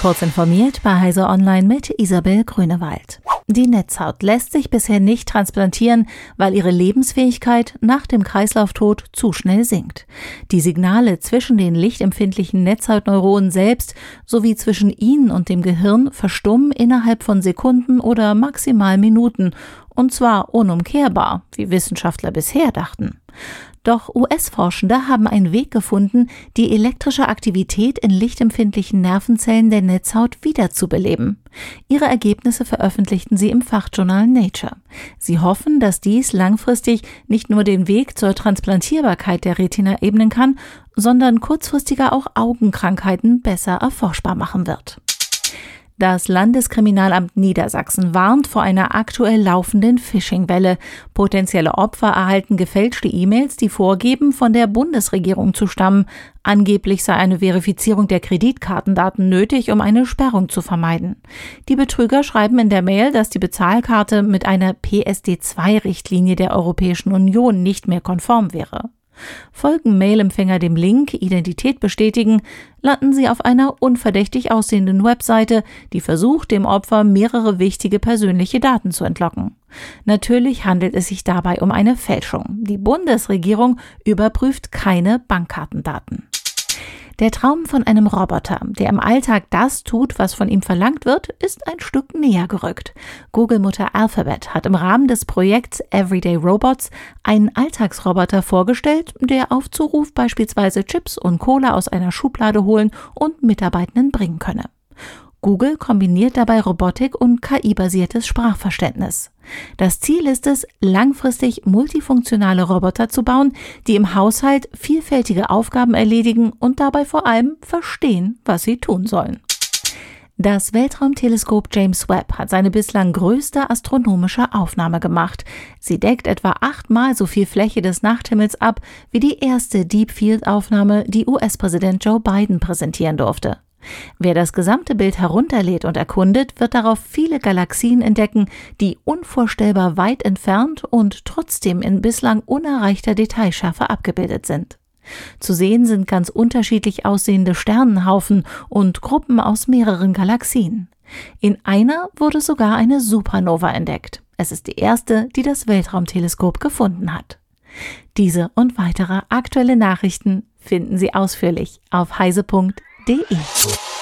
Kurz informiert bei Heise Online mit Isabel Grünewald. Die Netzhaut lässt sich bisher nicht transplantieren, weil ihre Lebensfähigkeit nach dem Kreislauftod zu schnell sinkt. Die Signale zwischen den lichtempfindlichen Netzhautneuronen selbst sowie zwischen ihnen und dem Gehirn verstummen innerhalb von Sekunden oder maximal Minuten, und zwar unumkehrbar, wie Wissenschaftler bisher dachten. Doch US-Forschende haben einen Weg gefunden, die elektrische Aktivität in lichtempfindlichen Nervenzellen der Netzhaut wiederzubeleben. Ihre Ergebnisse veröffentlichten sie im Fachjournal Nature. Sie hoffen, dass dies langfristig nicht nur den Weg zur Transplantierbarkeit der Retina ebnen kann, sondern kurzfristiger auch Augenkrankheiten besser erforschbar machen wird. Das Landeskriminalamt Niedersachsen warnt vor einer aktuell laufenden Phishing-Welle. Potenzielle Opfer erhalten gefälschte E-Mails, die vorgeben, von der Bundesregierung zu stammen. Angeblich sei eine Verifizierung der Kreditkartendaten nötig, um eine Sperrung zu vermeiden. Die Betrüger schreiben in der Mail, dass die Bezahlkarte mit einer PSD2-Richtlinie der Europäischen Union nicht mehr konform wäre. Folgen Mailempfänger dem Link Identität bestätigen, landen sie auf einer unverdächtig aussehenden Webseite, die versucht, dem Opfer mehrere wichtige persönliche Daten zu entlocken. Natürlich handelt es sich dabei um eine Fälschung. Die Bundesregierung überprüft keine Bankkartendaten. Der Traum von einem Roboter, der im Alltag das tut, was von ihm verlangt wird, ist ein Stück näher gerückt. Google-Mutter Alphabet hat im Rahmen des Projekts Everyday Robots einen Alltagsroboter vorgestellt, der auf Zuruf beispielsweise Chips und Cola aus einer Schublade holen und Mitarbeitenden bringen könne. Google kombiniert dabei Robotik und KI-basiertes Sprachverständnis. Das Ziel ist es, langfristig multifunktionale Roboter zu bauen, die im Haushalt vielfältige Aufgaben erledigen und dabei vor allem verstehen, was sie tun sollen. Das Weltraumteleskop James Webb hat seine bislang größte astronomische Aufnahme gemacht. Sie deckt etwa achtmal so viel Fläche des Nachthimmels ab wie die erste Deep Field Aufnahme, die US-Präsident Joe Biden präsentieren durfte. Wer das gesamte Bild herunterlädt und erkundet, wird darauf viele Galaxien entdecken, die unvorstellbar weit entfernt und trotzdem in bislang unerreichter Detailschärfe abgebildet sind. Zu sehen sind ganz unterschiedlich aussehende Sternenhaufen und Gruppen aus mehreren Galaxien. In einer wurde sogar eine Supernova entdeckt. Es ist die erste, die das Weltraumteleskop gefunden hat. Diese und weitere aktuelle Nachrichten finden Sie ausführlich auf heise.de. DE.